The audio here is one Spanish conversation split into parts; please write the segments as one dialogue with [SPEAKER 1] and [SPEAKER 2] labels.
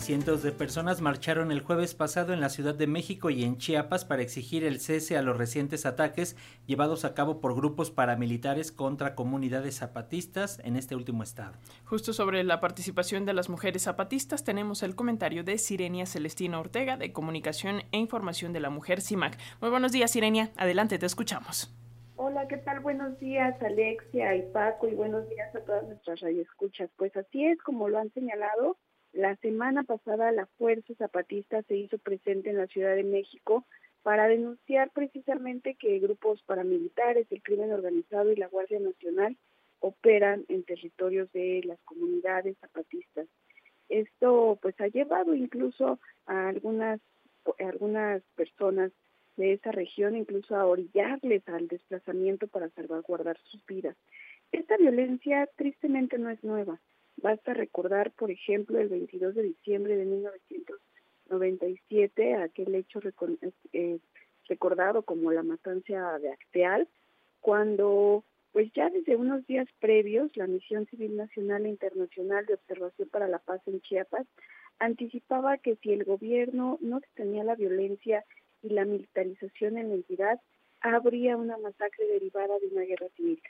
[SPEAKER 1] Cientos de personas marcharon el jueves pasado en la Ciudad de México y en Chiapas para exigir el cese a los recientes ataques llevados a cabo por grupos paramilitares contra comunidades zapatistas en este último estado.
[SPEAKER 2] Justo sobre la participación de las mujeres zapatistas tenemos el comentario de Sirenia Celestina Ortega de Comunicación e Información de la Mujer CIMAC. Muy buenos días, Sirenia. Adelante, te escuchamos.
[SPEAKER 3] Hola, ¿qué tal? Buenos días, Alexia y Paco, y buenos días a todas nuestras radioescuchas. Pues así es, como lo han señalado, la semana pasada la Fuerza Zapatista se hizo presente en la Ciudad de México para denunciar precisamente que grupos paramilitares, el crimen organizado y la Guardia Nacional operan en territorios de las comunidades zapatistas. Esto pues ha llevado incluso a algunas algunas personas de esa región incluso a orillarles al desplazamiento para salvaguardar sus vidas. Esta violencia tristemente no es nueva. Basta recordar, por ejemplo, el 22 de diciembre de 1997, aquel hecho eh, recordado como la matanza de Acteal, cuando pues ya desde unos días previos la Misión Civil Nacional e Internacional de Observación para la Paz en Chiapas anticipaba que si el gobierno no detenía la violencia y la militarización en la entidad, habría una masacre derivada de una guerra civil.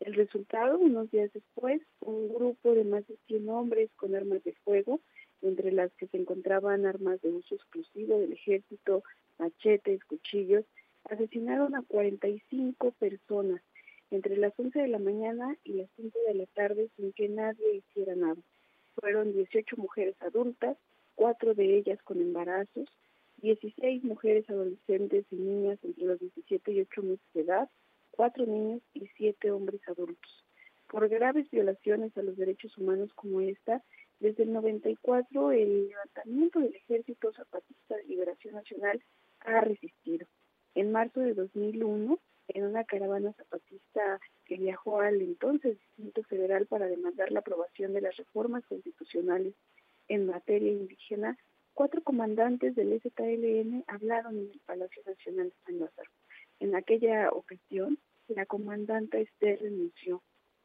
[SPEAKER 3] El resultado, unos días después, un grupo de más de 100 hombres con armas de fuego, entre las que se encontraban armas de uso exclusivo del ejército, machetes, cuchillos, asesinaron a 45 personas entre las 11 de la mañana y las 5 de la tarde sin que nadie hiciera nada. Fueron 18 mujeres adultas, cuatro de ellas con embarazos, 16 mujeres adolescentes y niñas entre los 17 y 8 meses de edad, cuatro niños y siete hombres adultos. Por graves violaciones a los derechos humanos como esta, desde el 94 el levantamiento del Ejército Zapatista de Liberación Nacional ha resistido. En marzo de 2001, en una caravana zapatista que viajó al entonces Distrito Federal para demandar la aprobación de las reformas constitucionales en materia indígena, cuatro comandantes del SKLN hablaron en el Palacio Nacional de San Lázaro. En aquella ocasión, la comandante Esther renunció.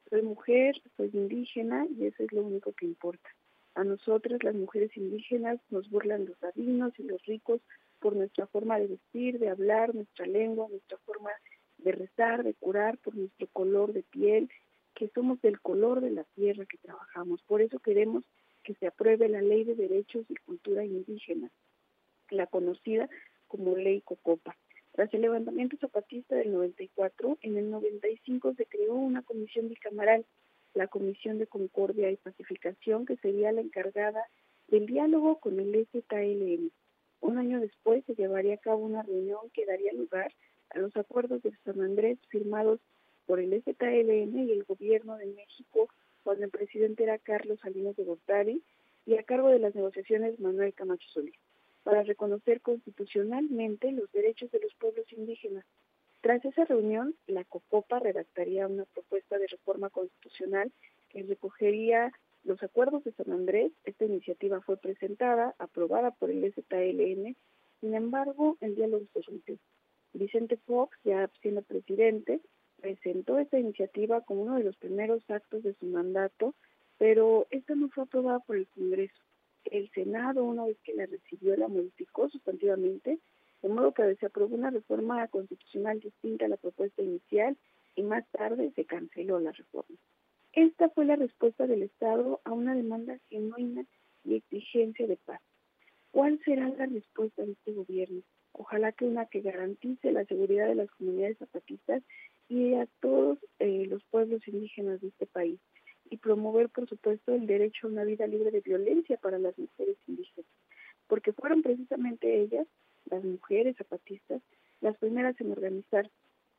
[SPEAKER 3] Soy mujer, soy indígena y eso es lo único que importa. A nosotras, las mujeres indígenas, nos burlan los ladinos y los ricos por nuestra forma de vestir, de hablar, nuestra lengua, nuestra forma de rezar, de curar, por nuestro color de piel, que somos del color de la tierra que trabajamos. Por eso queremos que se apruebe la Ley de Derechos y Cultura Indígena, la conocida como Ley Cocopa. Tras el levantamiento zapatista del 94, en el 95 se creó una comisión bicameral, la Comisión de Concordia y Pacificación, que sería la encargada del diálogo con el SKLN. Un año después se llevaría a cabo una reunión que daría lugar a los acuerdos de San Andrés firmados por el SKLN y el gobierno de México cuando el presidente era Carlos Salinas de Gortari y a cargo de las negociaciones Manuel Camacho Solís para reconocer constitucionalmente los derechos de los pueblos indígenas. Tras esa reunión, la COCOPA redactaría una propuesta de reforma constitucional que recogería los acuerdos de San Andrés. Esta iniciativa fue presentada, aprobada por el SKLN, sin embargo, el diálogo se rompió. Vicente Fox, ya siendo presidente, presentó esta iniciativa como uno de los primeros actos de su mandato, pero esta no fue aprobada por el Congreso el Senado, una vez que la recibió, la modificó sustantivamente, de modo que se aprobó una reforma constitucional distinta a la propuesta inicial y más tarde se canceló la reforma. Esta fue la respuesta del Estado a una demanda genuina y exigencia de paz. ¿Cuál será la respuesta de este gobierno? Ojalá que una que garantice la seguridad de las comunidades zapatistas y a todos eh, los pueblos indígenas de este país y promover, por supuesto, el derecho a una vida libre de violencia para las mujeres indígenas, porque fueron precisamente ellas, las mujeres zapatistas, las primeras en organizar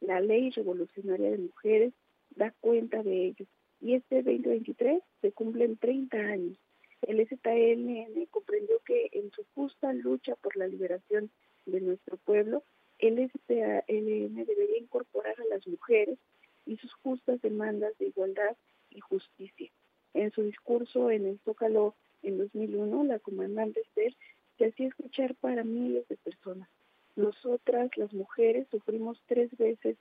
[SPEAKER 3] la ley revolucionaria de mujeres, da cuenta de ello. Y este 2023 se cumplen 30 años. El STLN comprendió que en su justa lucha por la liberación de nuestro pueblo, el STLN debería incorporar a las mujeres y sus justas demandas de igualdad y justicia. En su discurso en el Zócalo en 2001, la comandante Esther se hacía escuchar para miles de personas. Nosotras, las mujeres, sufrimos tres veces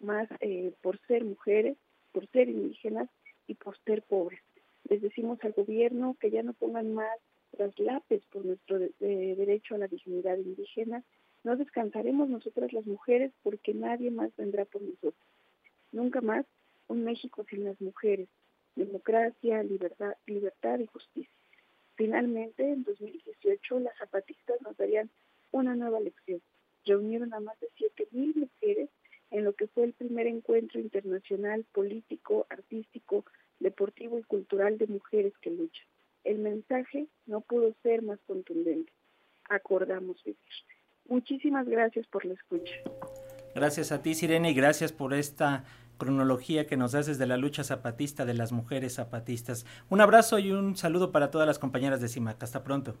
[SPEAKER 3] más eh, por ser mujeres, por ser indígenas y por ser pobres. Les decimos al gobierno que ya no pongan más traslapes por nuestro derecho a la dignidad indígena. No descansaremos nosotras las mujeres porque nadie más vendrá por nosotros. Nunca más un México sin las mujeres. Democracia, libertad, libertad y justicia. Finalmente, en 2018, las zapatistas nos darían una nueva lección. Reunieron a más de 7.000 mujeres en lo que fue el primer encuentro internacional político, artístico, deportivo y cultural de mujeres que luchan. El mensaje no pudo ser más contundente. Acordamos vivir. Muchísimas gracias por la escucha.
[SPEAKER 1] Gracias a ti, Sirene, y gracias por esta cronología que nos das desde la lucha zapatista de las mujeres zapatistas. Un abrazo y un saludo para todas las compañeras de CIMAC. Hasta pronto.